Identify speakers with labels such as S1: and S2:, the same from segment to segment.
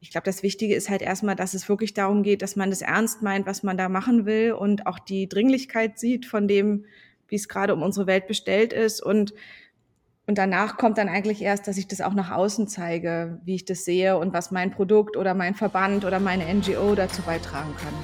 S1: ich glaube, das Wichtige ist halt erstmal, dass es wirklich darum geht, dass man das ernst meint, was man da machen will und auch die Dringlichkeit sieht von dem, wie es gerade um unsere Welt bestellt ist und und danach kommt dann eigentlich erst, dass ich das auch nach außen zeige, wie ich das sehe und was mein Produkt oder mein Verband oder meine NGO dazu beitragen kann.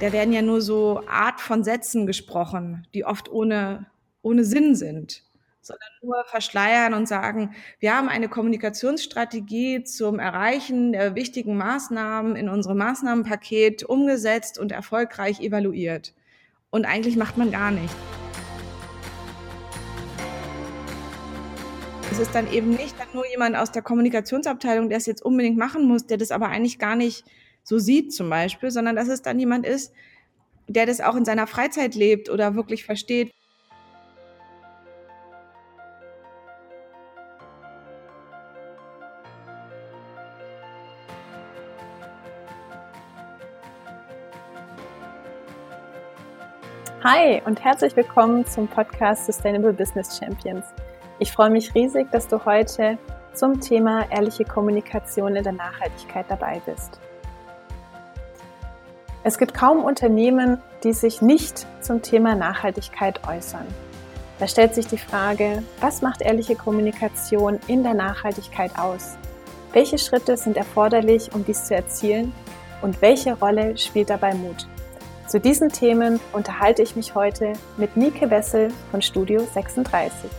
S1: Da werden ja nur so Art von Sätzen gesprochen, die oft ohne, ohne Sinn sind, sondern nur verschleiern und sagen, wir haben eine Kommunikationsstrategie zum Erreichen der wichtigen Maßnahmen in unserem Maßnahmenpaket umgesetzt und erfolgreich evaluiert. Und eigentlich macht man gar nichts. Es ist dann eben nicht dann nur jemand aus der Kommunikationsabteilung, der es jetzt unbedingt machen muss, der das aber eigentlich gar nicht so sieht zum Beispiel, sondern dass es dann jemand ist, der das auch in seiner Freizeit lebt oder wirklich versteht.
S2: Hi und herzlich willkommen zum Podcast Sustainable Business Champions. Ich freue mich riesig, dass du heute zum Thema ehrliche Kommunikation in der Nachhaltigkeit dabei bist. Es gibt kaum Unternehmen, die sich nicht zum Thema Nachhaltigkeit äußern. Da stellt sich die Frage, was macht ehrliche Kommunikation in der Nachhaltigkeit aus? Welche Schritte sind erforderlich, um dies zu erzielen? Und welche Rolle spielt dabei Mut? Zu diesen Themen unterhalte ich mich heute mit Nike Wessel von Studio 36.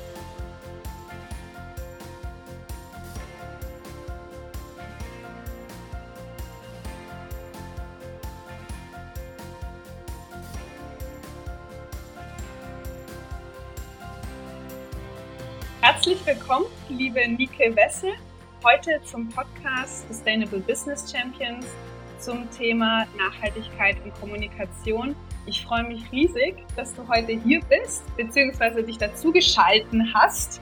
S2: Herzlich willkommen, liebe Nike Wessel, heute zum Podcast Sustainable Business Champions zum Thema Nachhaltigkeit und Kommunikation. Ich freue mich riesig, dass du heute hier bist, beziehungsweise dich dazu geschalten hast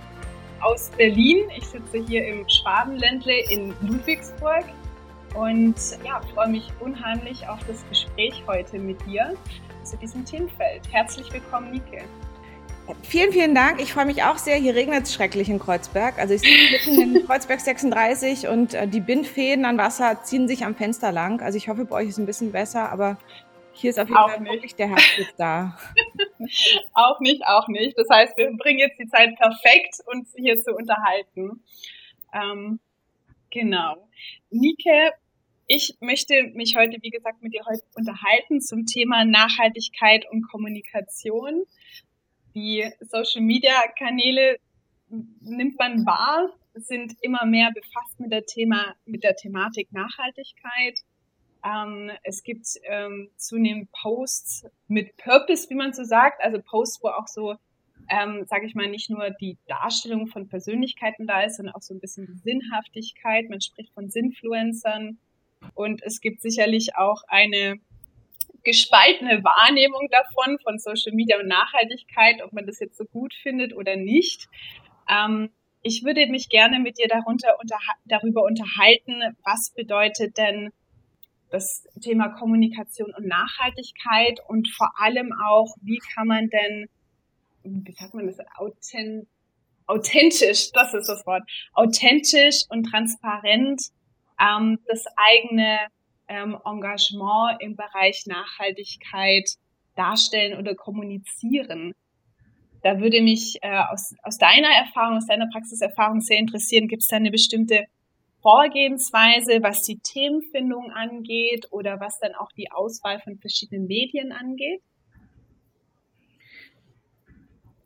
S2: aus Berlin. Ich sitze hier im Schwabenländle in Ludwigsburg und ja, freue mich unheimlich auf das Gespräch heute mit dir zu diesem Themenfeld. Herzlich willkommen, Nike.
S1: Vielen, vielen Dank. Ich freue mich auch sehr. Hier regnet es schrecklich in Kreuzberg. Also ich sitze mitten in Kreuzberg 36 und äh, die Bindfäden an Wasser ziehen sich am Fenster lang. Also ich hoffe, bei euch ist es ein bisschen besser, aber hier ist auf jeden auch Fall nicht. wirklich der Herbst da.
S2: auch nicht, auch nicht. Das heißt, wir bringen jetzt die Zeit perfekt, uns hier zu unterhalten. Ähm, genau. Nike, ich möchte mich heute, wie gesagt, mit dir heute unterhalten zum Thema Nachhaltigkeit und Kommunikation die Social-Media-Kanäle nimmt man wahr, sind immer mehr befasst mit der Thema, mit der Thematik Nachhaltigkeit. Ähm, es gibt ähm, zunehmend Posts mit Purpose, wie man so sagt, also Posts, wo auch so, ähm, sage ich mal, nicht nur die Darstellung von Persönlichkeiten da ist, sondern auch so ein bisschen die Sinnhaftigkeit. Man spricht von Sinfluencern und es gibt sicherlich auch eine gespaltene Wahrnehmung davon, von Social Media und Nachhaltigkeit, ob man das jetzt so gut findet oder nicht. Ähm, ich würde mich gerne mit dir darunter, unter, darüber unterhalten, was bedeutet denn das Thema Kommunikation und Nachhaltigkeit und vor allem auch, wie kann man denn, wie sagt man das, authent, authentisch, das ist das Wort, authentisch und transparent ähm, das eigene ähm, Engagement im Bereich Nachhaltigkeit darstellen oder kommunizieren. Da würde mich äh, aus, aus deiner Erfahrung, aus deiner Praxiserfahrung sehr interessieren, gibt es da eine bestimmte Vorgehensweise, was die Themenfindung angeht oder was dann auch die Auswahl von verschiedenen Medien angeht?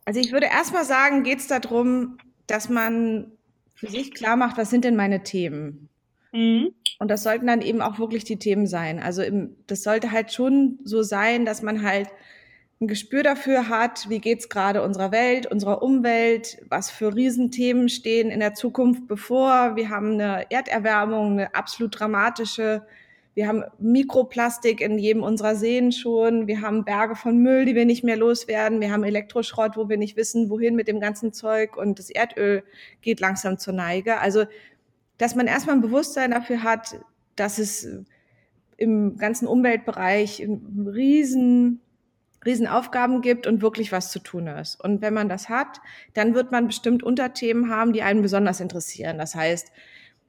S1: Also ich würde erstmal sagen, geht es darum, dass man für sich klar macht, was sind denn meine Themen? Mhm. Und das sollten dann eben auch wirklich die Themen sein. Also im, das sollte halt schon so sein, dass man halt ein Gespür dafür hat, wie geht's gerade unserer Welt, unserer Umwelt, was für Riesenthemen stehen in der Zukunft bevor. Wir haben eine Erderwärmung, eine absolut dramatische. Wir haben Mikroplastik in jedem unserer Seen schon. Wir haben Berge von Müll, die wir nicht mehr loswerden. Wir haben Elektroschrott, wo wir nicht wissen, wohin mit dem ganzen Zeug. Und das Erdöl geht langsam zur Neige. Also dass man erstmal ein Bewusstsein dafür hat, dass es im ganzen Umweltbereich ein riesen Riesenaufgaben gibt und wirklich was zu tun ist. Und wenn man das hat, dann wird man bestimmt Unterthemen haben, die einen besonders interessieren. Das heißt,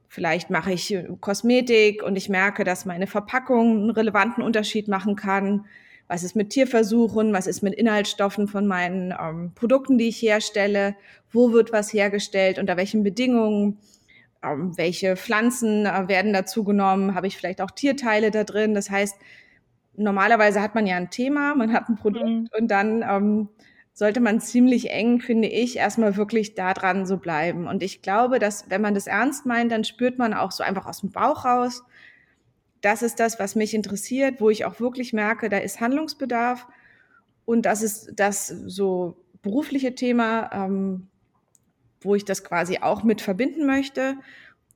S1: vielleicht mache ich Kosmetik und ich merke, dass meine Verpackung einen relevanten Unterschied machen kann. Was ist mit Tierversuchen? Was ist mit Inhaltsstoffen von meinen ähm, Produkten, die ich herstelle? Wo wird was hergestellt? Unter welchen Bedingungen? Ähm, welche Pflanzen äh, werden dazu genommen? Habe ich vielleicht auch Tierteile da drin? Das heißt, normalerweise hat man ja ein Thema, man hat ein Produkt mhm. und dann ähm, sollte man ziemlich eng, finde ich, erstmal wirklich da dran so bleiben. Und ich glaube, dass wenn man das ernst meint, dann spürt man auch so einfach aus dem Bauch raus, das ist das, was mich interessiert, wo ich auch wirklich merke, da ist Handlungsbedarf. Und das ist das so berufliche Thema, ähm, wo ich das quasi auch mit verbinden möchte.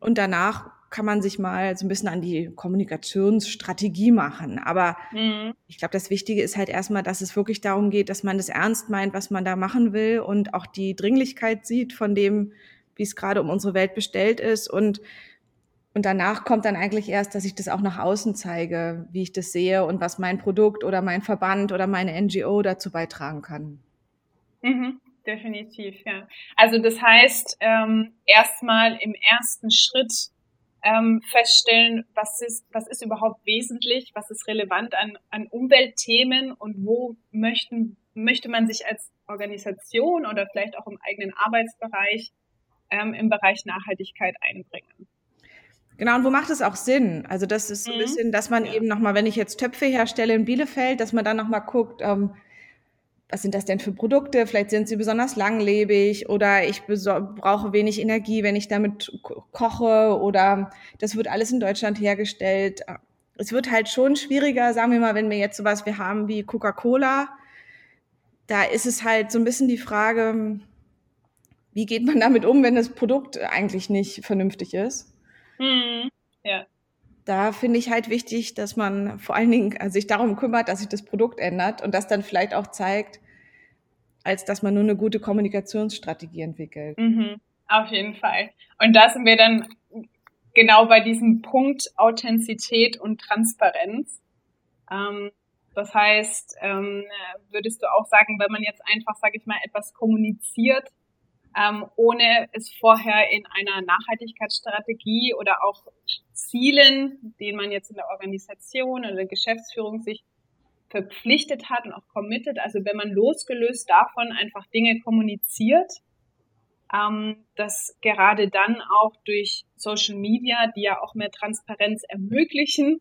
S1: Und danach kann man sich mal so ein bisschen an die Kommunikationsstrategie machen. Aber mhm. ich glaube, das Wichtige ist halt erstmal, dass es wirklich darum geht, dass man das ernst meint, was man da machen will und auch die Dringlichkeit sieht von dem, wie es gerade um unsere Welt bestellt ist. Und, und danach kommt dann eigentlich erst, dass ich das auch nach außen zeige, wie ich das sehe und was mein Produkt oder mein Verband oder meine NGO dazu beitragen kann.
S2: Mhm definitiv, ja. Also das heißt, ähm, erstmal im ersten Schritt ähm, feststellen, was ist, was ist überhaupt wesentlich, was ist relevant an, an Umweltthemen und wo möchten, möchte man sich als Organisation oder vielleicht auch im eigenen Arbeitsbereich ähm, im Bereich Nachhaltigkeit einbringen.
S1: Genau, und wo macht es auch Sinn? Also das ist so ein mhm. bisschen, dass man ja. eben nochmal, wenn ich jetzt Töpfe herstelle in Bielefeld, dass man dann nochmal guckt, ähm, was sind das denn für Produkte? Vielleicht sind sie besonders langlebig oder ich brauche wenig Energie, wenn ich damit koche oder das wird alles in Deutschland hergestellt. Es wird halt schon schwieriger, sagen wir mal, wenn wir jetzt sowas wir haben wie Coca-Cola, da ist es halt so ein bisschen die Frage, wie geht man damit um, wenn das Produkt eigentlich nicht vernünftig ist?
S2: Mhm. Ja.
S1: Da finde ich halt wichtig, dass man vor allen Dingen äh, sich darum kümmert, dass sich das Produkt ändert und das dann vielleicht auch zeigt, als dass man nur eine gute Kommunikationsstrategie entwickelt.
S2: Mhm, auf jeden Fall. Und da sind wir dann genau bei diesem Punkt Authentizität und Transparenz. Ähm, das heißt, ähm, würdest du auch sagen, wenn man jetzt einfach, sage ich mal, etwas kommuniziert, ähm, ohne es vorher in einer Nachhaltigkeitsstrategie oder auch Zielen, denen man jetzt in der Organisation oder der Geschäftsführung sich verpflichtet hat und auch committed, also wenn man losgelöst davon einfach Dinge kommuniziert, ähm, dass gerade dann auch durch Social Media, die ja auch mehr Transparenz ermöglichen,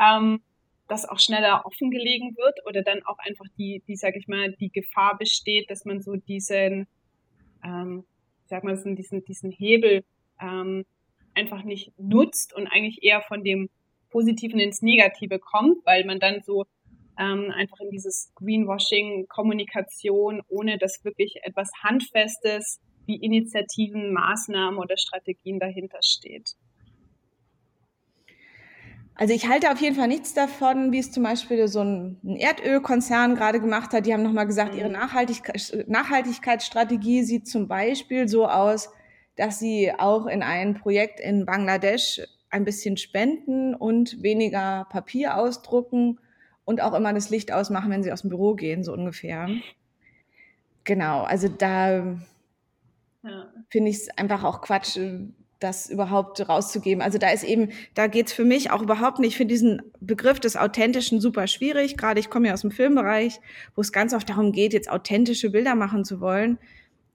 S2: ähm, das auch schneller offengelegen wird oder dann auch einfach die, die sage ich mal, die Gefahr besteht, dass man so diesen, ähm, sag mal, diesen, diesen Hebel ähm, einfach nicht nutzt und eigentlich eher von dem Positiven ins Negative kommt, weil man dann so ähm, einfach in dieses Greenwashing, Kommunikation, ohne dass wirklich etwas Handfestes wie Initiativen, Maßnahmen oder Strategien dahinter steht.
S1: Also ich halte auf jeden Fall nichts davon, wie es zum Beispiel so ein, Erdölkonzern gerade gemacht hat. Die haben nochmal gesagt, ihre mhm. Nachhaltigkeit, Nachhaltigkeitsstrategie sieht zum Beispiel so aus, dass sie auch in ein Projekt in Bangladesch ein bisschen spenden und weniger Papier ausdrucken und auch immer das Licht ausmachen, wenn sie aus dem Büro gehen, so ungefähr. Genau, also da ja. finde ich es einfach auch Quatsch, das überhaupt rauszugeben. Also da ist eben, da geht's für mich auch überhaupt nicht, für diesen Begriff des Authentischen super schwierig. Gerade ich komme ja aus dem Filmbereich, wo es ganz oft darum geht, jetzt authentische Bilder machen zu wollen.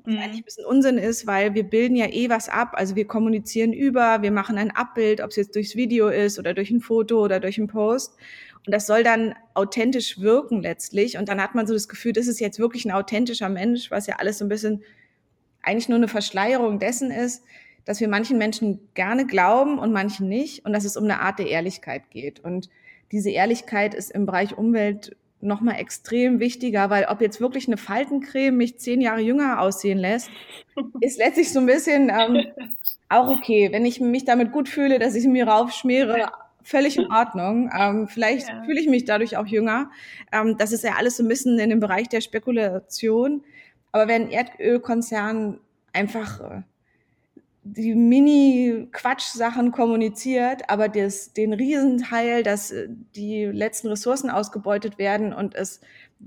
S1: Was mhm. eigentlich ein bisschen Unsinn ist, weil wir bilden ja eh was ab. Also wir kommunizieren über, wir machen ein Abbild, ob es jetzt durchs Video ist oder durch ein Foto oder durch einen Post. Und das soll dann authentisch wirken letztlich. Und dann hat man so das Gefühl, das ist jetzt wirklich ein authentischer Mensch, was ja alles so ein bisschen eigentlich nur eine Verschleierung dessen ist, dass wir manchen Menschen gerne glauben und manchen nicht und dass es um eine Art der Ehrlichkeit geht. Und diese Ehrlichkeit ist im Bereich Umwelt nochmal extrem wichtiger, weil ob jetzt wirklich eine Faltencreme mich zehn Jahre jünger aussehen lässt, ist letztlich so ein bisschen ähm, auch okay. Wenn ich mich damit gut fühle, dass ich mir raufschmiere, völlig in Ordnung. Ähm, vielleicht ja. fühle ich mich dadurch auch jünger. Ähm, das ist ja alles so ein bisschen in dem Bereich der Spekulation. Aber wenn Erdölkonzern einfach äh, die Mini-Quatsch-Sachen kommuniziert, aber das, den Riesenteil, dass äh, die letzten Ressourcen ausgebeutet werden und es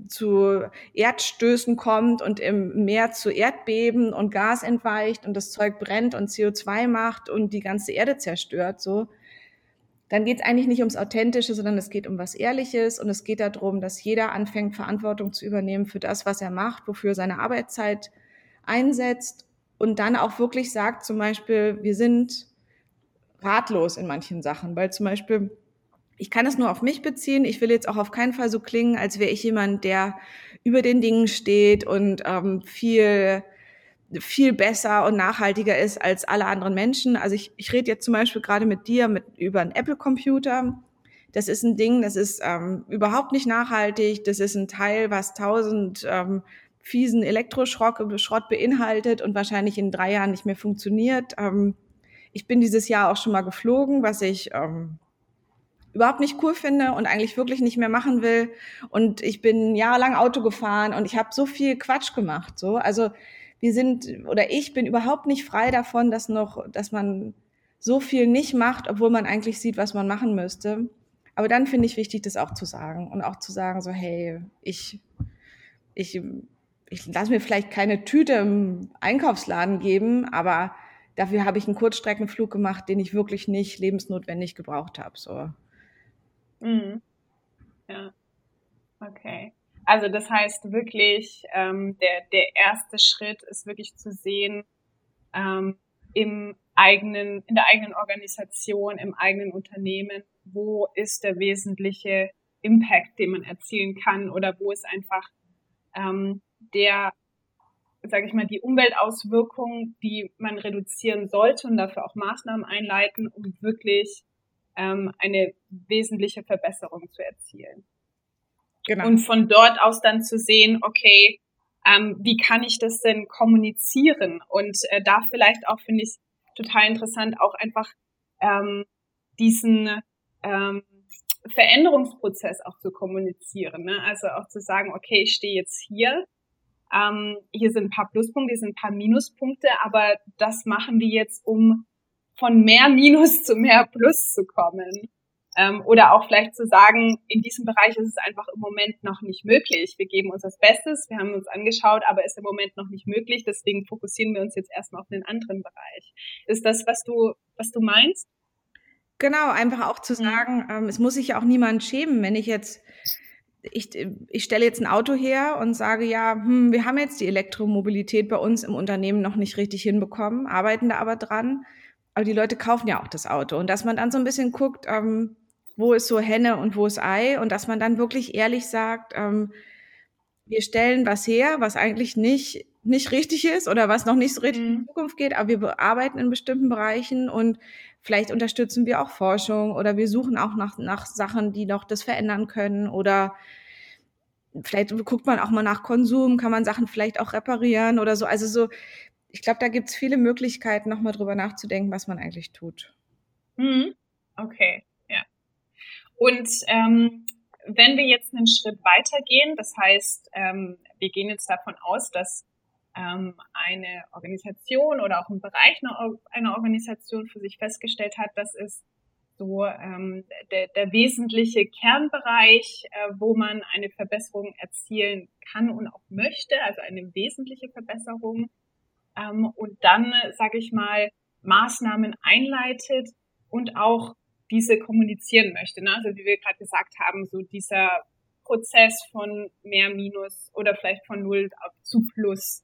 S1: zu Erdstößen kommt und im Meer zu Erdbeben und Gas entweicht und das Zeug brennt und CO2 macht und die ganze Erde zerstört, so, dann geht es eigentlich nicht ums Authentische, sondern es geht um was Ehrliches und es geht darum, dass jeder anfängt, Verantwortung zu übernehmen für das, was er macht, wofür seine Arbeitszeit einsetzt und dann auch wirklich sagt, zum Beispiel, wir sind ratlos in manchen Sachen, weil zum Beispiel ich kann es nur auf mich beziehen. Ich will jetzt auch auf keinen Fall so klingen, als wäre ich jemand, der über den Dingen steht und ähm, viel viel besser und nachhaltiger ist als alle anderen Menschen. Also ich, ich rede jetzt zum Beispiel gerade mit dir mit, über einen Apple-Computer. Das ist ein Ding, das ist ähm, überhaupt nicht nachhaltig. Das ist ein Teil, was tausend ähm, fiesen Elektroschrott Schrott beinhaltet und wahrscheinlich in drei Jahren nicht mehr funktioniert. Ähm, ich bin dieses Jahr auch schon mal geflogen, was ich ähm, überhaupt nicht cool finde und eigentlich wirklich nicht mehr machen will. Und ich bin jahrelang Auto gefahren und ich habe so viel Quatsch gemacht. So, also wir sind oder ich bin überhaupt nicht frei davon, dass noch, dass man so viel nicht macht, obwohl man eigentlich sieht, was man machen müsste. Aber dann finde ich wichtig, das auch zu sagen und auch zu sagen, so hey, ich ich ich lasse mir vielleicht keine Tüte im Einkaufsladen geben, aber dafür habe ich einen Kurzstreckenflug gemacht, den ich wirklich nicht lebensnotwendig gebraucht habe. So.
S2: Mhm. Ja. Okay. Also das heißt wirklich, ähm, der, der erste Schritt ist wirklich zu sehen, ähm, im eigenen, in der eigenen Organisation, im eigenen Unternehmen, wo ist der wesentliche Impact, den man erzielen kann oder wo ist einfach ähm, der, sage ich mal, die Umweltauswirkung, die man reduzieren sollte und dafür auch Maßnahmen einleiten, um wirklich ähm, eine wesentliche Verbesserung zu erzielen. Genau. Und von dort aus dann zu sehen, okay, ähm, wie kann ich das denn kommunizieren? Und äh, da vielleicht auch finde ich total interessant, auch einfach ähm, diesen ähm, Veränderungsprozess auch zu kommunizieren. Ne? Also auch zu sagen, okay, ich stehe jetzt hier, ähm, hier sind ein paar Pluspunkte, hier sind ein paar Minuspunkte, aber das machen wir jetzt, um von mehr Minus zu mehr Plus zu kommen. Ähm, oder auch vielleicht zu sagen, in diesem Bereich ist es einfach im Moment noch nicht möglich. Wir geben uns das Bestes, wir haben uns angeschaut, aber ist im Moment noch nicht möglich. Deswegen fokussieren wir uns jetzt erstmal auf den anderen Bereich. Ist das, was du, was du meinst?
S1: Genau, einfach auch zu mhm. sagen, ähm, es muss sich ja auch niemand schämen, wenn ich jetzt ich, ich stelle jetzt ein Auto her und sage, ja, hm, wir haben jetzt die Elektromobilität bei uns im Unternehmen noch nicht richtig hinbekommen, arbeiten da aber dran aber die Leute kaufen ja auch das Auto. Und dass man dann so ein bisschen guckt, ähm, wo ist so Henne und wo ist Ei und dass man dann wirklich ehrlich sagt, ähm, wir stellen was her, was eigentlich nicht, nicht richtig ist oder was noch nicht so richtig mhm. in die Zukunft geht, aber wir bearbeiten in bestimmten Bereichen und vielleicht unterstützen wir auch Forschung oder wir suchen auch nach, nach Sachen, die noch das verändern können oder vielleicht guckt man auch mal nach Konsum, kann man Sachen vielleicht auch reparieren oder so. Also so, ich glaube, da gibt es viele Möglichkeiten, nochmal drüber nachzudenken, was man eigentlich tut.
S2: Mhm. Okay, ja. Und ähm, wenn wir jetzt einen Schritt weitergehen, das heißt, ähm, wir gehen jetzt davon aus, dass ähm, eine Organisation oder auch ein Bereich einer Organisation für sich festgestellt hat, dass es so ähm, der, der wesentliche Kernbereich, äh, wo man eine Verbesserung erzielen kann und auch möchte, also eine wesentliche Verbesserung ähm, und dann, sage ich mal, Maßnahmen einleitet und auch diese kommunizieren möchte. Ne? Also wie wir gerade gesagt haben, so dieser Prozess von mehr Minus oder vielleicht von Null zu Plus.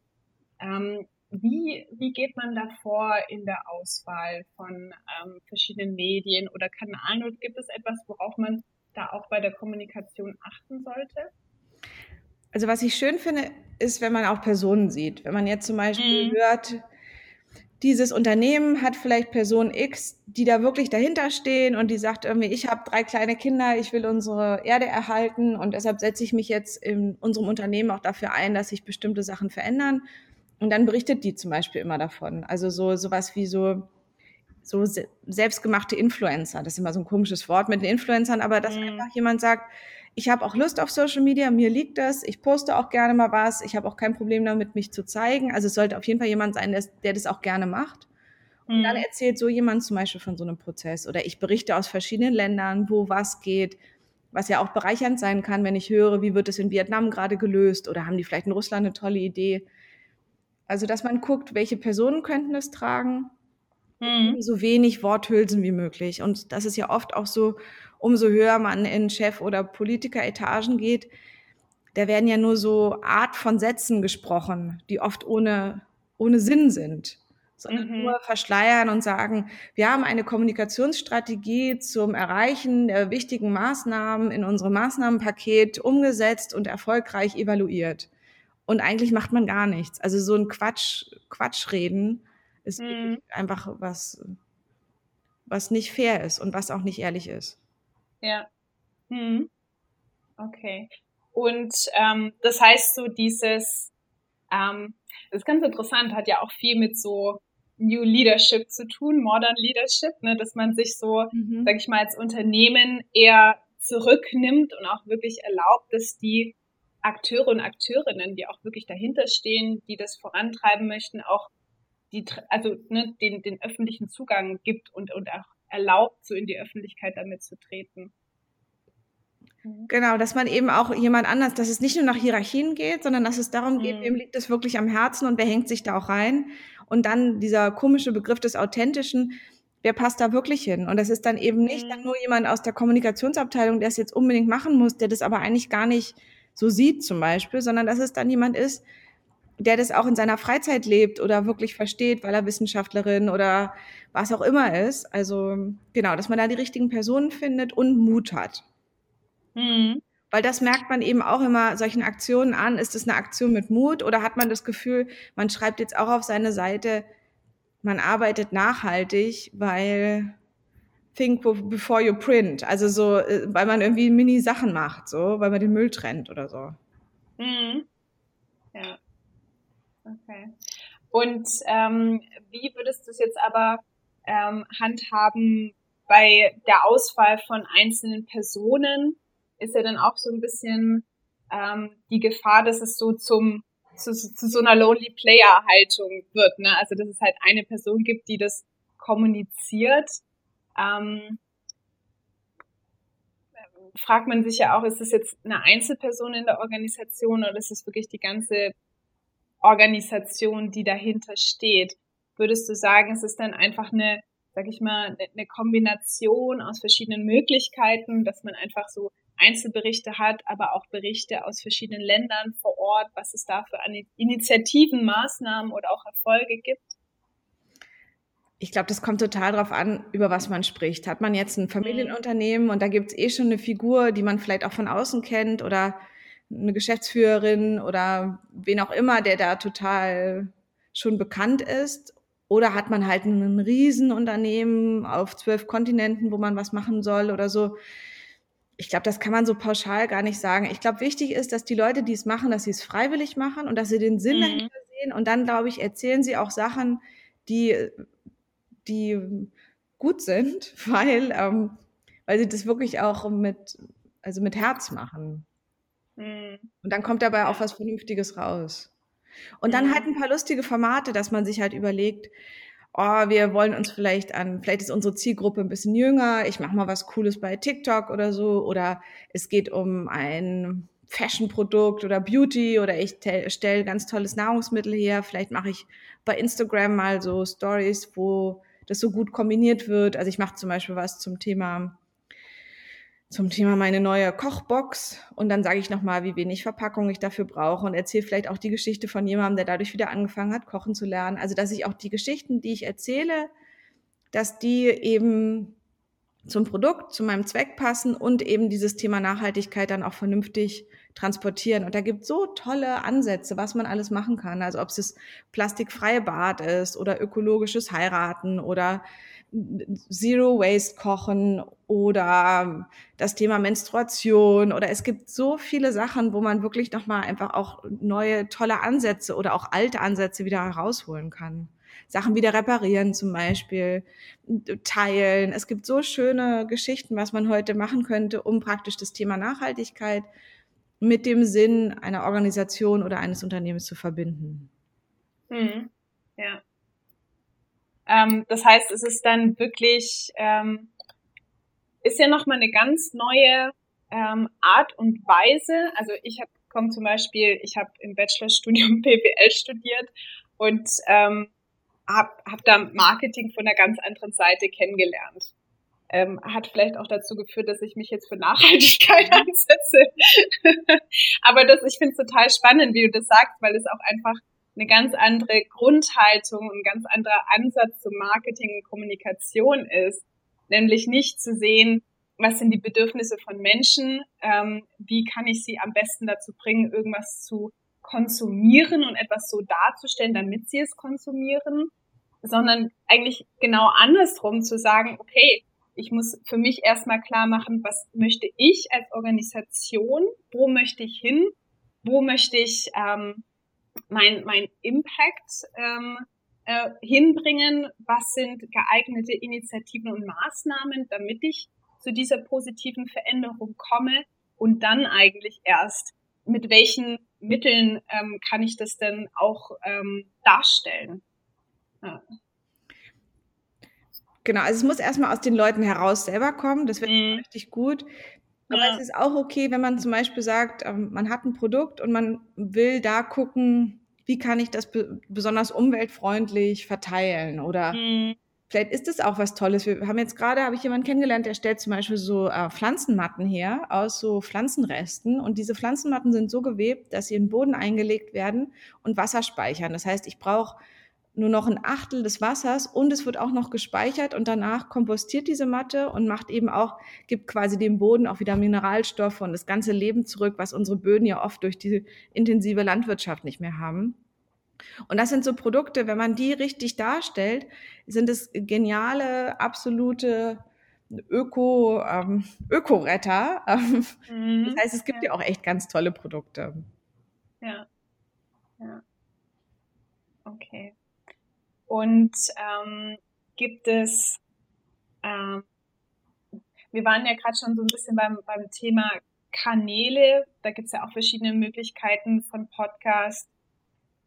S2: Ähm, wie, wie geht man da vor in der Auswahl von ähm, verschiedenen Medien oder Kanalen? Und gibt es etwas, worauf man da auch bei der Kommunikation achten sollte?
S1: Also was ich schön finde, ist, wenn man auch Personen sieht. Wenn man jetzt zum Beispiel mhm. hört, dieses Unternehmen hat vielleicht Person X, die da wirklich dahinter stehen und die sagt irgendwie, ich habe drei kleine Kinder, ich will unsere Erde erhalten und deshalb setze ich mich jetzt in unserem Unternehmen auch dafür ein, dass sich bestimmte Sachen verändern. Und dann berichtet die zum Beispiel immer davon. Also so sowas wie so so selbstgemachte Influencer. Das ist immer so ein komisches Wort mit den Influencern, aber dass mhm. einfach jemand sagt, ich habe auch Lust auf Social Media, mir liegt das, ich poste auch gerne mal was, ich habe auch kein Problem damit, mich zu zeigen. Also es sollte auf jeden Fall jemand sein, der, der das auch gerne macht. Und mhm. dann erzählt so jemand zum Beispiel von so einem Prozess oder ich berichte aus verschiedenen Ländern, wo was geht. was ja auch bereichernd sein kann, wenn ich höre, wie wird es in Vietnam gerade gelöst oder haben die vielleicht in Russland eine tolle Idee. Also, dass man guckt, welche Personen könnten es tragen, mhm. so wenig Worthülsen wie möglich. Und das ist ja oft auch so, umso höher man in Chef- oder Politikeretagen geht, da werden ja nur so Art von Sätzen gesprochen, die oft ohne, ohne Sinn sind sondern mhm. nur verschleiern und sagen, wir haben eine Kommunikationsstrategie zum Erreichen der wichtigen Maßnahmen in unserem Maßnahmenpaket umgesetzt und erfolgreich evaluiert. Und eigentlich macht man gar nichts. Also so ein Quatsch, Quatschreden ist mhm. einfach was, was nicht fair ist und was auch nicht ehrlich ist.
S2: Ja. Mhm. Okay. Und ähm, das heißt so dieses, ähm, das ist ganz interessant, hat ja auch viel mit so New Leadership zu tun, Modern Leadership, ne, dass man sich so, mhm. sag ich mal, als Unternehmen eher zurücknimmt und auch wirklich erlaubt, dass die Akteure und Akteurinnen, die auch wirklich dahinter stehen, die das vorantreiben möchten, auch die, also ne, den, den öffentlichen Zugang gibt und, und auch erlaubt, so in die Öffentlichkeit damit zu treten.
S1: Mhm. Genau, dass man eben auch jemand anders, dass es nicht nur nach Hierarchien geht, sondern dass es darum geht, mhm. wem liegt es wirklich am Herzen und wer hängt sich da auch rein. Und dann dieser komische Begriff des Authentischen, wer passt da wirklich hin? Und das ist dann eben nicht dann mhm. nur jemand aus der Kommunikationsabteilung, der es jetzt unbedingt machen muss, der das aber eigentlich gar nicht so sieht zum Beispiel, sondern dass es dann jemand ist, der das auch in seiner Freizeit lebt oder wirklich versteht, weil er Wissenschaftlerin oder was auch immer ist. Also genau, dass man da die richtigen Personen findet und Mut hat. Mhm. Weil das merkt man eben auch immer solchen Aktionen an. Ist es eine Aktion mit Mut oder hat man das Gefühl, man schreibt jetzt auch auf seine Seite, man arbeitet nachhaltig, weil think before you print. Also so, äh, weil man irgendwie Mini-Sachen macht, so, weil man den Müll trennt oder so. Mhm.
S2: Ja. Okay. Und ähm, wie würdest du es jetzt aber ähm, handhaben bei der Auswahl von einzelnen Personen? ist ja dann auch so ein bisschen ähm, die Gefahr, dass es so zum zu, zu so einer Lonely Player Haltung wird. Ne? Also dass es halt eine Person gibt, die das kommuniziert. Ähm, fragt man sich ja auch, ist das jetzt eine Einzelperson in der Organisation oder ist es wirklich die ganze Organisation, die dahinter steht? Würdest du sagen, es ist dann einfach eine, sag ich mal, eine Kombination aus verschiedenen Möglichkeiten, dass man einfach so Einzelberichte hat, aber auch Berichte aus verschiedenen Ländern vor Ort, was es da für Initiativen, Maßnahmen oder auch Erfolge gibt?
S1: Ich glaube, das kommt total darauf an, über was man spricht. Hat man jetzt ein Familienunternehmen und da gibt es eh schon eine Figur, die man vielleicht auch von außen kennt oder eine Geschäftsführerin oder wen auch immer, der da total schon bekannt ist? Oder hat man halt ein Riesenunternehmen auf zwölf Kontinenten, wo man was machen soll oder so? ich glaube, das kann man so pauschal gar nicht sagen. Ich glaube, wichtig ist, dass die Leute, die es machen, dass sie es freiwillig machen und dass sie den Sinn mhm. dahinter sehen. Und dann, glaube ich, erzählen sie auch Sachen, die, die gut sind, weil, ähm, weil sie das wirklich auch mit, also mit Herz machen. Mhm. Und dann kommt dabei auch was Vernünftiges raus. Und dann mhm. halt ein paar lustige Formate, dass man sich halt überlegt, oh, wir wollen uns vielleicht an, vielleicht ist unsere Zielgruppe ein bisschen jünger, ich mache mal was Cooles bei TikTok oder so, oder es geht um ein Fashion-Produkt oder Beauty oder ich stelle ganz tolles Nahrungsmittel her, vielleicht mache ich bei Instagram mal so Stories, wo das so gut kombiniert wird. Also ich mache zum Beispiel was zum Thema zum Thema meine neue Kochbox und dann sage ich nochmal, wie wenig Verpackung ich dafür brauche und erzähle vielleicht auch die Geschichte von jemandem, der dadurch wieder angefangen hat, kochen zu lernen. Also dass ich auch die Geschichten, die ich erzähle, dass die eben zum Produkt, zu meinem Zweck passen und eben dieses Thema Nachhaltigkeit dann auch vernünftig transportieren. Und da gibt so tolle Ansätze, was man alles machen kann. Also ob es das plastikfreie Bad ist oder ökologisches Heiraten oder Zero Waste kochen oder das Thema Menstruation oder es gibt so viele Sachen, wo man wirklich nochmal einfach auch neue tolle Ansätze oder auch alte Ansätze wieder herausholen kann. Sachen wieder reparieren zum Beispiel, teilen. Es gibt so schöne Geschichten, was man heute machen könnte, um praktisch das Thema Nachhaltigkeit mit dem Sinn einer Organisation oder eines Unternehmens zu verbinden.
S2: Hm. Ja. Ähm, das heißt, es ist dann wirklich, ähm, ist ja nochmal eine ganz neue ähm, Art und Weise. Also ich komme zum Beispiel, ich habe im Bachelorstudium BWL studiert und ähm, habe hab da Marketing von einer ganz anderen Seite kennengelernt. Ähm, hat vielleicht auch dazu geführt, dass ich mich jetzt für Nachhaltigkeit einsetze. Aber das, ich finde es total spannend, wie du das sagst, weil es auch einfach eine ganz andere Grundhaltung, ein ganz anderer Ansatz zum Marketing und Kommunikation ist. Nämlich nicht zu sehen, was sind die Bedürfnisse von Menschen, ähm, wie kann ich sie am besten dazu bringen, irgendwas zu konsumieren und etwas so darzustellen, damit sie es konsumieren, sondern eigentlich genau andersrum zu sagen, okay, ich muss für mich erstmal klar machen, was möchte ich als Organisation, wo möchte ich hin, wo möchte ich ähm, mein, mein Impact ähm, äh, hinbringen, was sind geeignete Initiativen und Maßnahmen, damit ich zu dieser positiven Veränderung komme und dann eigentlich erst, mit welchen Mitteln ähm, kann ich das denn auch ähm, darstellen. Ja.
S1: Genau, also es muss erstmal aus den Leuten heraus selber kommen, das wird mm. richtig gut. Aber ja. es ist auch okay, wenn man zum Beispiel sagt, ähm, man hat ein Produkt und man will da gucken, wie kann ich das besonders umweltfreundlich verteilen oder mm. Vielleicht ist es auch was Tolles. Wir haben jetzt gerade, habe ich jemanden kennengelernt, der stellt zum Beispiel so äh, Pflanzenmatten her aus so Pflanzenresten. Und diese Pflanzenmatten sind so gewebt, dass sie in den Boden eingelegt werden und Wasser speichern. Das heißt, ich brauche nur noch ein Achtel des Wassers und es wird auch noch gespeichert und danach kompostiert diese Matte und macht eben auch, gibt quasi dem Boden auch wieder Mineralstoffe und das ganze Leben zurück, was unsere Böden ja oft durch die intensive Landwirtschaft nicht mehr haben. Und das sind so Produkte, wenn man die richtig darstellt, sind es geniale, absolute Öko, ähm, Öko-Retter. Mhm. Das heißt, es gibt ja. ja auch echt ganz tolle Produkte.
S2: Ja. Ja. Okay. Und ähm, gibt es, ähm, wir waren ja gerade schon so ein bisschen beim, beim Thema Kanäle. Da gibt es ja auch verschiedene Möglichkeiten von Podcast,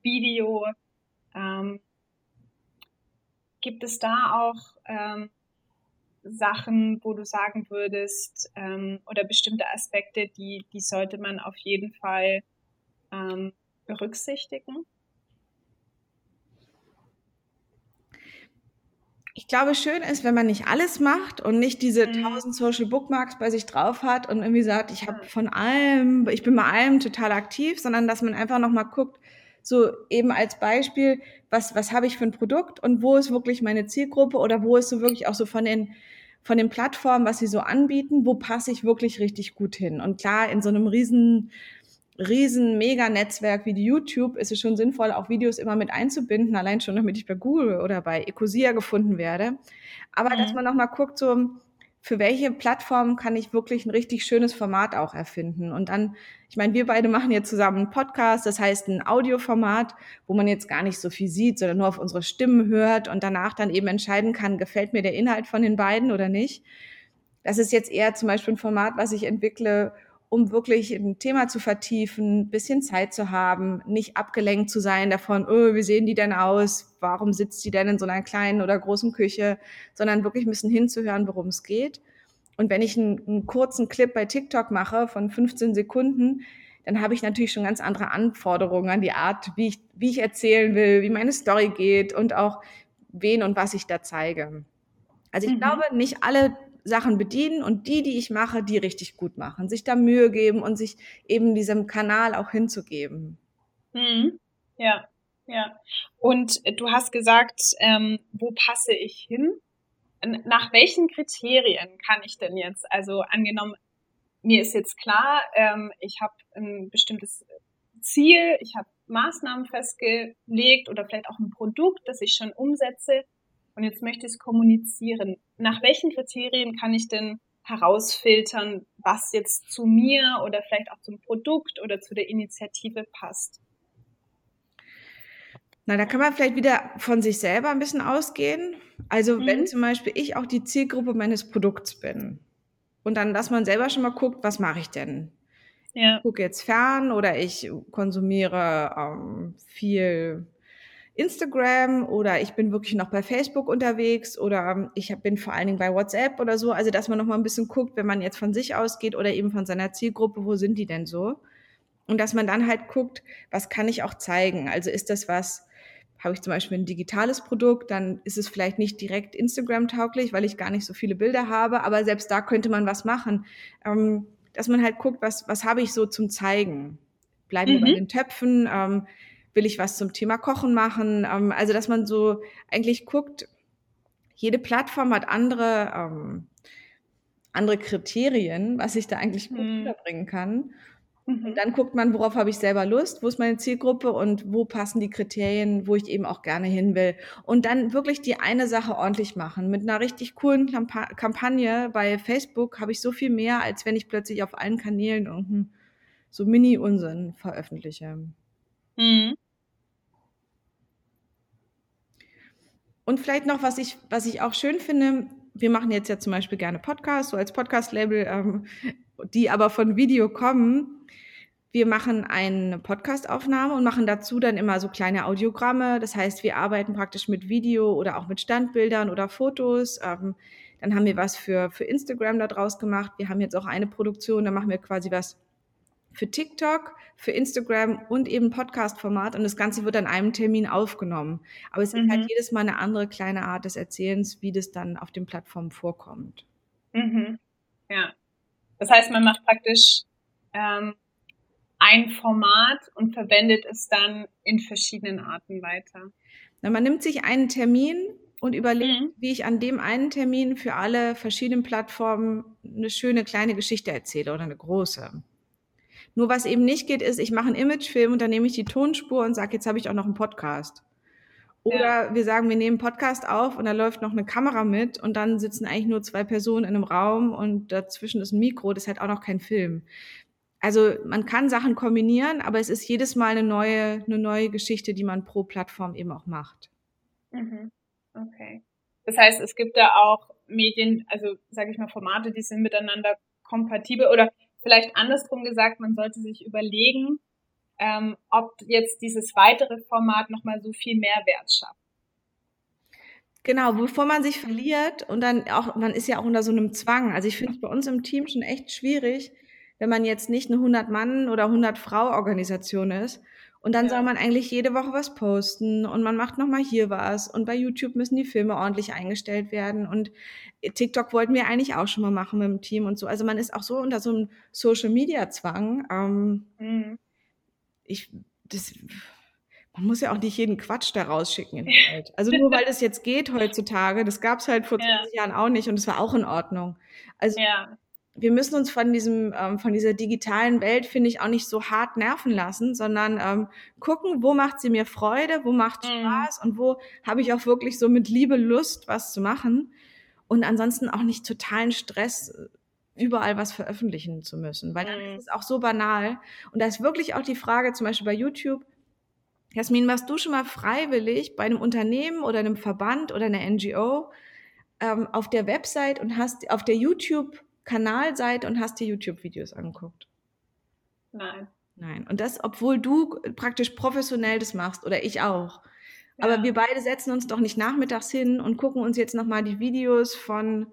S2: Video. Ähm, gibt es da auch ähm, Sachen, wo du sagen würdest, ähm, oder bestimmte Aspekte, die, die sollte man auf jeden Fall ähm, berücksichtigen?
S1: Ich glaube, schön ist, wenn man nicht alles macht und nicht diese mhm. tausend mhm. Social Bookmarks bei sich drauf hat und irgendwie sagt, ich habe von allem, ich bin bei allem total aktiv, sondern dass man einfach nochmal guckt, so eben als Beispiel, was, was habe ich für ein Produkt und wo ist wirklich meine Zielgruppe oder wo ist so wirklich auch so von den, von den Plattformen, was sie so anbieten, wo passe ich wirklich richtig gut hin. Und klar, in so einem riesen, riesen Mega-Netzwerk wie die YouTube ist es schon sinnvoll, auch Videos immer mit einzubinden, allein schon, damit ich bei Google oder bei Ecosia gefunden werde. Aber mhm. dass man nochmal guckt, so, für welche Plattform kann ich wirklich ein richtig schönes Format auch erfinden. Und dann, ich meine, wir beide machen jetzt zusammen einen Podcast, das heißt ein Audioformat, wo man jetzt gar nicht so viel sieht, sondern nur auf unsere Stimmen hört und danach dann eben entscheiden kann, gefällt mir der Inhalt von den beiden oder nicht. Das ist jetzt eher zum Beispiel ein Format, was ich entwickle, um wirklich ein Thema zu vertiefen, bisschen Zeit zu haben, nicht abgelenkt zu sein davon, oh, wie sehen die denn aus, warum sitzt die denn in so einer kleinen oder großen Küche, sondern wirklich ein bisschen hinzuhören, worum es geht. Und wenn ich einen, einen kurzen Clip bei TikTok mache von 15 Sekunden, dann habe ich natürlich schon ganz andere Anforderungen an die Art, wie ich, wie ich erzählen will, wie meine Story geht und auch wen und was ich da zeige. Also ich mhm. glaube, nicht alle Sachen bedienen und die, die ich mache, die richtig gut machen, sich da Mühe geben und sich eben diesem Kanal auch hinzugeben.
S2: Mhm. Ja, ja. Und du hast gesagt, ähm, wo passe ich hin? Nach welchen Kriterien kann ich denn jetzt, also angenommen, mir ist jetzt klar, ähm, ich habe ein bestimmtes Ziel, ich habe Maßnahmen festgelegt oder vielleicht auch ein Produkt, das ich schon umsetze und jetzt möchte ich es kommunizieren. Nach welchen Kriterien kann ich denn herausfiltern, was jetzt zu mir oder vielleicht auch zum Produkt oder zu der Initiative passt?
S1: Na, da kann man vielleicht wieder von sich selber ein bisschen ausgehen. Also mhm. wenn zum Beispiel ich auch die Zielgruppe meines Produkts bin und dann, dass man selber schon mal guckt, was mache ich denn? Ja. Ich gucke jetzt fern oder ich konsumiere ähm, viel Instagram oder ich bin wirklich noch bei Facebook unterwegs oder ich bin vor allen Dingen bei WhatsApp oder so. Also, dass man noch mal ein bisschen guckt, wenn man jetzt von sich ausgeht oder eben von seiner Zielgruppe, wo sind die denn so? Und dass man dann halt guckt, was kann ich auch zeigen? Also ist das was, habe ich zum Beispiel ein digitales Produkt, dann ist es vielleicht nicht direkt Instagram-tauglich, weil ich gar nicht so viele Bilder habe, aber selbst da könnte man was machen. Ähm, dass man halt guckt, was, was habe ich so zum Zeigen? Bleiben wir mhm. bei den Töpfen? Ähm, will ich was zum Thema Kochen machen? Ähm, also, dass man so eigentlich guckt, jede Plattform hat andere, ähm, andere Kriterien, was ich da eigentlich gut mhm. unterbringen kann. Und mhm. dann guckt man, worauf habe ich selber Lust, wo ist meine Zielgruppe und wo passen die Kriterien, wo ich eben auch gerne hin will. Und dann wirklich die eine Sache ordentlich machen. Mit einer richtig coolen Kampagne bei Facebook habe ich so viel mehr, als wenn ich plötzlich auf allen Kanälen irgendeinen so Mini-Unsinn veröffentliche. Mhm. Und vielleicht noch, was ich, was ich auch schön finde, wir machen jetzt ja zum Beispiel gerne Podcasts, so als Podcast-Label, ähm, die aber von Video kommen. Wir machen eine Podcastaufnahme und machen dazu dann immer so kleine Audiogramme. Das heißt, wir arbeiten praktisch mit Video oder auch mit Standbildern oder Fotos. Ähm, dann haben wir was für, für Instagram da draus gemacht. Wir haben jetzt auch eine Produktion, da machen wir quasi was für TikTok, für Instagram und eben Podcast-Format und das Ganze wird an einem Termin aufgenommen. Aber es mhm. ist halt mhm. jedes Mal eine andere kleine Art des Erzählens, wie das dann auf den Plattformen vorkommt.
S2: Mhm. Ja. Das heißt, man macht praktisch ähm, ein Format und verwendet es dann in verschiedenen Arten weiter.
S1: Na, man nimmt sich einen Termin und überlegt, mhm. wie ich an dem einen Termin für alle verschiedenen Plattformen eine schöne kleine Geschichte erzähle oder eine große. Nur was eben nicht geht, ist, ich mache einen Imagefilm und dann nehme ich die Tonspur und sage, jetzt habe ich auch noch einen Podcast. Oder ja. wir sagen, wir nehmen Podcast auf und da läuft noch eine Kamera mit und dann sitzen eigentlich nur zwei Personen in einem Raum und dazwischen ist ein Mikro, das ist halt auch noch kein Film. Also man kann Sachen kombinieren, aber es ist jedes Mal eine neue, eine neue Geschichte, die man pro Plattform eben auch macht.
S2: Mhm. Okay. Das heißt, es gibt da auch Medien, also sage ich mal Formate, die sind miteinander kompatibel oder vielleicht andersrum gesagt, man sollte sich überlegen, ähm, ob jetzt dieses weitere Format nochmal so viel Mehrwert schafft.
S1: Genau, bevor man sich verliert und dann auch, man ist ja auch unter so einem Zwang. Also ich finde es bei uns im Team schon echt schwierig, wenn man jetzt nicht eine 100-Mann- oder 100-Frau-Organisation ist. Und dann ja. soll man eigentlich jede Woche was posten und man macht nochmal hier was. Und bei YouTube müssen die Filme ordentlich eingestellt werden. Und TikTok wollten wir eigentlich auch schon mal machen mit dem Team und so. Also man ist auch so unter so einem Social-Media-Zwang. Ähm, mhm. Ich, das, man muss ja auch nicht jeden Quatsch da rausschicken in die Welt. Also nur weil das jetzt geht heutzutage, das gab es halt vor 20 ja. Jahren auch nicht und es war auch in Ordnung. Also ja. Wir müssen uns von diesem, ähm, von dieser digitalen Welt, finde ich, auch nicht so hart nerven lassen, sondern ähm, gucken, wo macht sie mir Freude, wo macht mhm. Spaß und wo habe ich auch wirklich so mit Liebe Lust, was zu machen und ansonsten auch nicht totalen Stress überall was veröffentlichen zu müssen, weil dann mhm. ist es auch so banal. Und da ist wirklich auch die Frage, zum Beispiel bei YouTube, Jasmin, warst du schon mal freiwillig bei einem Unternehmen oder einem Verband oder einer NGO ähm, auf der Website und hast auf der YouTube-Kanalseite und hast dir YouTube-Videos angeguckt?
S2: Nein.
S1: Nein. Und das, obwohl du praktisch professionell das machst oder ich auch. Aber wir beide setzen uns doch nicht nachmittags hin und gucken uns jetzt nochmal die Videos von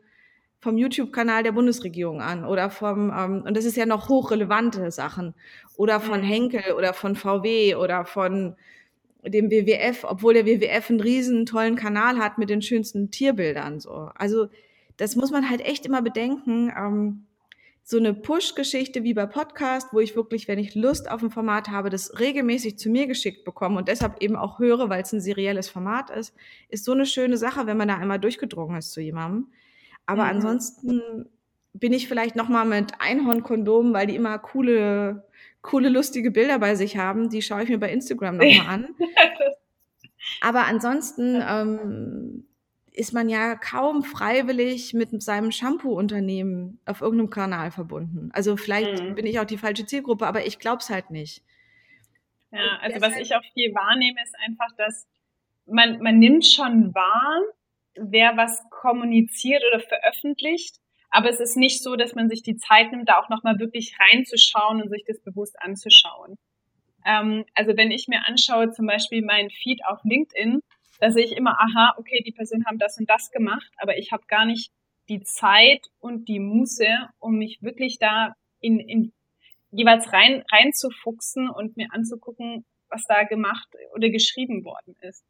S1: vom YouTube-Kanal der Bundesregierung an oder vom, ähm, und das ist ja noch hochrelevante Sachen, oder von mhm. Henkel oder von VW oder von dem WWF, obwohl der WWF einen riesen tollen Kanal hat mit den schönsten Tierbildern. So. Also das muss man halt echt immer bedenken. Ähm, so eine Push-Geschichte wie bei Podcast, wo ich wirklich, wenn ich Lust auf ein Format habe, das regelmäßig zu mir geschickt bekomme und deshalb eben auch höre, weil es ein serielles Format ist, ist so eine schöne Sache, wenn man da einmal durchgedrungen ist zu jemandem. Aber mhm. ansonsten bin ich vielleicht noch mal mit Einhornkondomen, weil die immer coole, coole, lustige Bilder bei sich haben. Die schaue ich mir bei Instagram noch mal an. Aber ansonsten ähm, ist man ja kaum freiwillig mit seinem Shampoo-Unternehmen auf irgendeinem Kanal verbunden. Also vielleicht mhm. bin ich auch die falsche Zielgruppe, aber ich glaube es halt nicht.
S2: Ja, also was ich auch viel wahrnehme, ist einfach, dass man, man nimmt schon wahr, wer was kommuniziert oder veröffentlicht. Aber es ist nicht so, dass man sich die Zeit nimmt, da auch nochmal wirklich reinzuschauen und sich das bewusst anzuschauen. Ähm, also wenn ich mir anschaue, zum Beispiel meinen Feed auf LinkedIn, da sehe ich immer, aha, okay, die Personen haben das und das gemacht, aber ich habe gar nicht die Zeit und die Muße, um mich wirklich da in, in jeweils rein reinzufuchsen und mir anzugucken, was da gemacht oder geschrieben worden ist.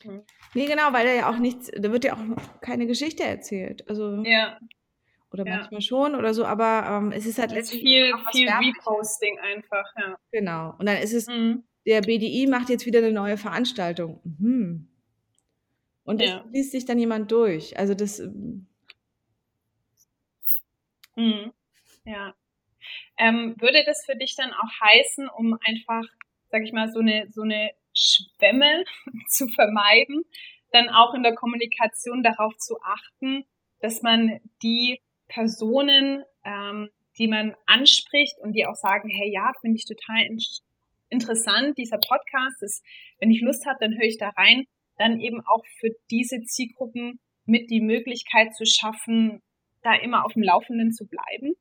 S1: Hm. Nee, genau, weil da ja auch nichts, da wird ja auch keine Geschichte erzählt. Also
S2: ja.
S1: Oder ja. manchmal schon oder so, aber ähm, es ist halt
S2: letztlich viel, viel Reposting einfach, ja.
S1: Genau. Und dann ist es, mhm. Der BDI macht jetzt wieder eine neue Veranstaltung. Mhm. Und das ja. liest sich dann jemand durch. Also das. Ähm
S2: mhm. Ja. Ähm, würde das für dich dann auch heißen, um einfach, sag ich mal, so eine, so eine Schwemme zu vermeiden, dann auch in der Kommunikation darauf zu achten, dass man die Personen, ähm, die man anspricht und die auch sagen, hey ja, finde ich total interessant, dieser Podcast ist, wenn ich Lust habe, dann höre ich da rein, dann eben auch für diese Zielgruppen mit die Möglichkeit zu schaffen, da immer auf dem Laufenden zu bleiben.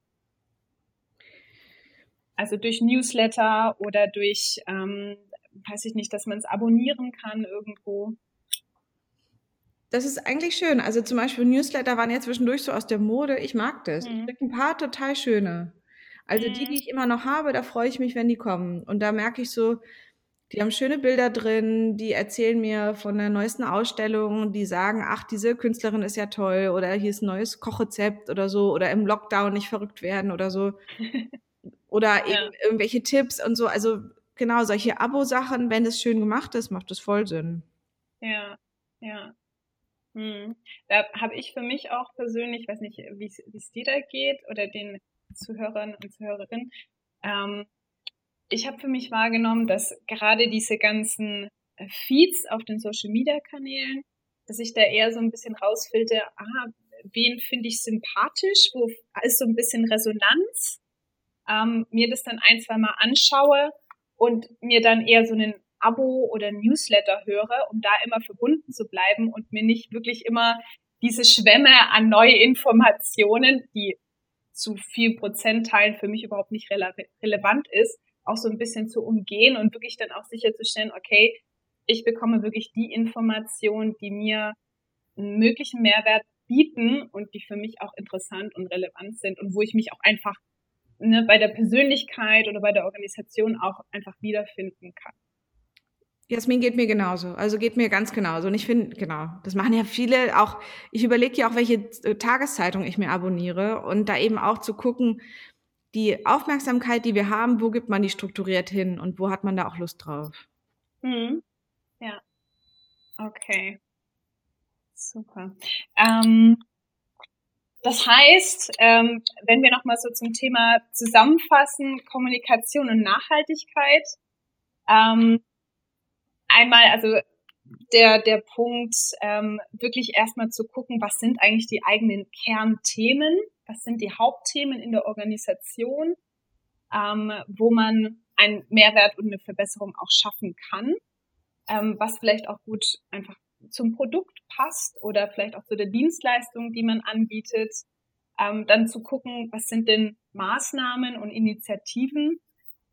S2: Also durch Newsletter oder durch, ähm, weiß ich nicht, dass man es abonnieren kann irgendwo.
S1: Das ist eigentlich schön. Also zum Beispiel Newsletter waren ja zwischendurch so aus der Mode. Ich mag das. Mhm. Ich kriege ein paar total schöne. Also mhm. die, die ich immer noch habe, da freue ich mich, wenn die kommen. Und da merke ich so, die haben schöne Bilder drin, die erzählen mir von der neuesten Ausstellung, die sagen, ach, diese Künstlerin ist ja toll oder hier ist ein neues Kochrezept oder so oder im Lockdown nicht verrückt werden oder so. Oder ja. eben irgendwelche Tipps und so. Also genau, solche Abo-Sachen, wenn es schön gemacht ist, macht es voll Sinn.
S2: Ja, ja. Hm. Da habe ich für mich auch persönlich, weiß nicht, wie es dir da geht oder den Zuhörern und Zuhörerinnen, ähm, ich habe für mich wahrgenommen, dass gerade diese ganzen äh, Feeds auf den Social Media Kanälen, dass ich da eher so ein bisschen rausfilter, ah, wen finde ich sympathisch, wo ist so ein bisschen Resonanz, ähm, mir das dann ein, zwei Mal anschaue und mir dann eher so einen Abo oder Newsletter höre, um da immer verbunden zu bleiben und mir nicht wirklich immer diese Schwämme an neue Informationen, die zu viel Prozentteilen für mich überhaupt nicht rele relevant ist, auch so ein bisschen zu umgehen und wirklich dann auch sicherzustellen, okay, ich bekomme wirklich die Informationen, die mir einen möglichen Mehrwert bieten und die für mich auch interessant und relevant sind und wo ich mich auch einfach ne, bei der Persönlichkeit oder bei der Organisation auch einfach wiederfinden kann.
S1: Jasmin geht mir genauso. Also geht mir ganz genauso. Und ich finde, genau, das machen ja viele auch. Ich überlege ja auch, welche äh, Tageszeitung ich mir abonniere und da eben auch zu gucken, die Aufmerksamkeit, die wir haben, wo gibt man die strukturiert hin und wo hat man da auch Lust drauf?
S2: Mhm. Ja. Okay. Super. Ähm, das heißt, ähm, wenn wir nochmal so zum Thema zusammenfassen, Kommunikation und Nachhaltigkeit, ähm, einmal, also der, der Punkt, ähm, wirklich erstmal zu gucken, was sind eigentlich die eigenen Kernthemen, was sind die Hauptthemen in der Organisation, ähm, wo man einen Mehrwert und eine Verbesserung auch schaffen kann, ähm, was vielleicht auch gut einfach zum Produkt passt oder vielleicht auch zu der Dienstleistung, die man anbietet. Ähm, dann zu gucken, was sind denn Maßnahmen und Initiativen,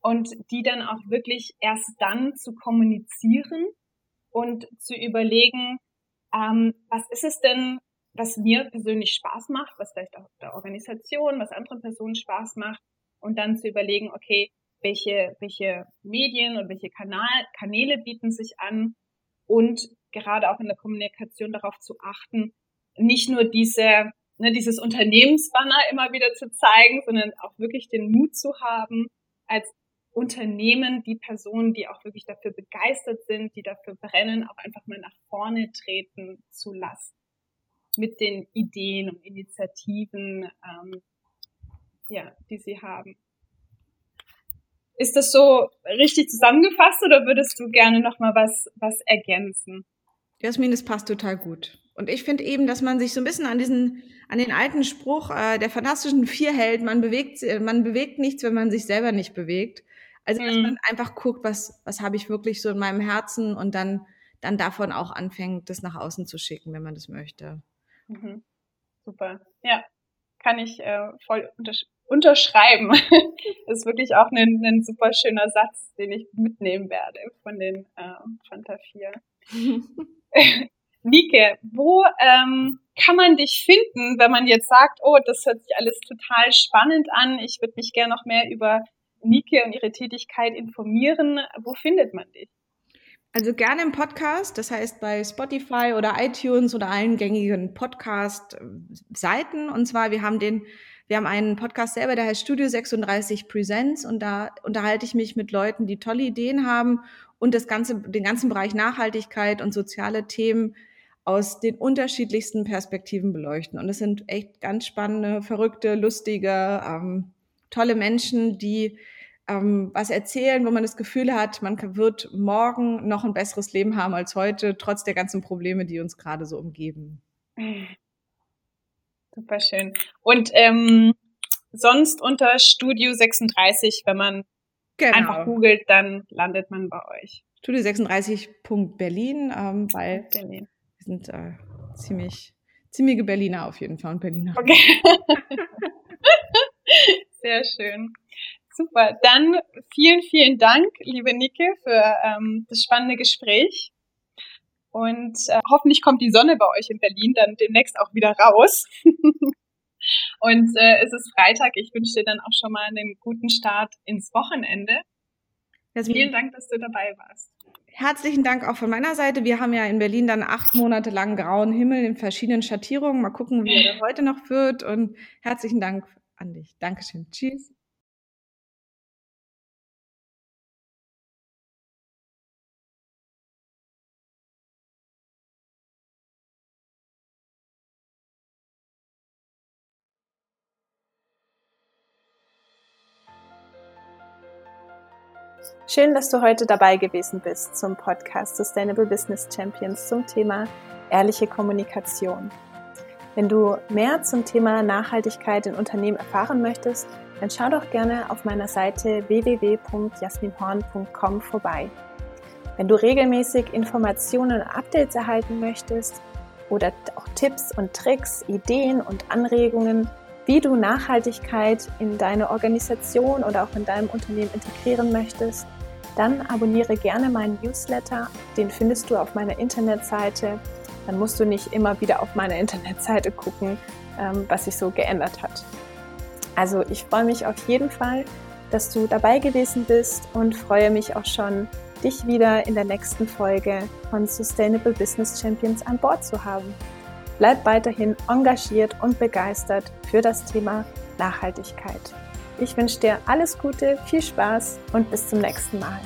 S2: und die dann auch wirklich erst dann zu kommunizieren und zu überlegen, ähm, was ist es denn, was mir persönlich Spaß macht, was vielleicht auch der Organisation, was anderen Personen Spaß macht und dann zu überlegen, okay, welche, welche Medien und welche Kanal, Kanäle bieten sich an und gerade auch in der Kommunikation darauf zu achten, nicht nur diese, ne, dieses Unternehmensbanner immer wieder zu zeigen, sondern auch wirklich den Mut zu haben, als Unternehmen, die Personen, die auch wirklich dafür begeistert sind, die dafür brennen, auch einfach mal nach vorne treten zu lassen mit den Ideen und Initiativen, ähm, ja, die sie haben. Ist das so richtig zusammengefasst oder würdest du gerne noch mal was was ergänzen?
S1: Jasmin, das passt total gut. Und ich finde eben, dass man sich so ein bisschen an diesen, an den alten Spruch äh, der fantastischen Vier hält, man bewegt, man bewegt nichts, wenn man sich selber nicht bewegt. Also, dass mhm. man einfach guckt, was, was habe ich wirklich so in meinem Herzen und dann, dann davon auch anfängt, das nach außen zu schicken, wenn man das möchte.
S2: Mhm. Super. Ja, kann ich äh, voll untersch unterschreiben. das ist wirklich auch ein, ein super schöner Satz, den ich mitnehmen werde von den äh, Fanta 4. Nike, wo ähm, kann man dich finden, wenn man jetzt sagt, oh, das hört sich alles total spannend an, ich würde mich gerne noch mehr über Nike und ihre Tätigkeit informieren. Wo findet man dich?
S1: Also gerne im Podcast, das heißt bei Spotify oder iTunes oder allen gängigen Podcast-Seiten. Und zwar, wir haben den, wir haben einen Podcast selber, der heißt Studio 36 Presents und da unterhalte ich mich mit Leuten, die tolle Ideen haben und das ganze, den ganzen Bereich Nachhaltigkeit und soziale Themen aus den unterschiedlichsten Perspektiven beleuchten. Und es sind echt ganz spannende, verrückte, lustige, ähm, tolle Menschen, die ähm, was erzählen, wo man das Gefühl hat, man wird morgen noch ein besseres Leben haben als heute, trotz der ganzen Probleme, die uns gerade so umgeben.
S2: Super schön. Und ähm, sonst unter Studio 36, wenn man genau. einfach googelt, dann landet man bei euch.
S1: Studio 36.berlin, ähm, weil Berlin. wir sind äh, ziemlich ziemliche Berliner auf jeden Fall und Berliner. Okay.
S2: Sehr schön. Super. Dann vielen, vielen Dank, liebe Nike, für ähm, das spannende Gespräch. Und äh, hoffentlich kommt die Sonne bei euch in Berlin dann demnächst auch wieder raus. Und äh, es ist Freitag. Ich wünsche dir dann auch schon mal einen guten Start ins Wochenende. Also, vielen Dank, dass du dabei warst.
S1: Herzlichen Dank auch von meiner Seite. Wir haben ja in Berlin dann acht Monate lang grauen Himmel in verschiedenen Schattierungen. Mal gucken, wie er heute noch wird. Und herzlichen Dank an dich. Dankeschön. Tschüss.
S2: Schön, dass du heute dabei gewesen bist zum Podcast Sustainable Business Champions zum Thema ehrliche Kommunikation. Wenn du mehr zum Thema Nachhaltigkeit in Unternehmen erfahren möchtest, dann schau doch gerne auf meiner Seite www.jasminhorn.com vorbei. Wenn du regelmäßig Informationen und Updates erhalten möchtest oder auch Tipps und Tricks, Ideen und Anregungen, wie du Nachhaltigkeit in deine Organisation oder auch in deinem Unternehmen integrieren möchtest, dann abonniere gerne meinen Newsletter. Den findest du auf meiner Internetseite. Dann musst du nicht immer wieder auf meiner Internetseite gucken, ähm, was sich so geändert hat. Also ich freue mich auf jeden Fall, dass du dabei gewesen bist und freue mich auch schon, dich wieder in der nächsten Folge von Sustainable Business Champions an Bord zu haben. Bleib weiterhin engagiert und begeistert für das Thema Nachhaltigkeit. Ich wünsche dir alles Gute, viel Spaß und bis zum nächsten Mal.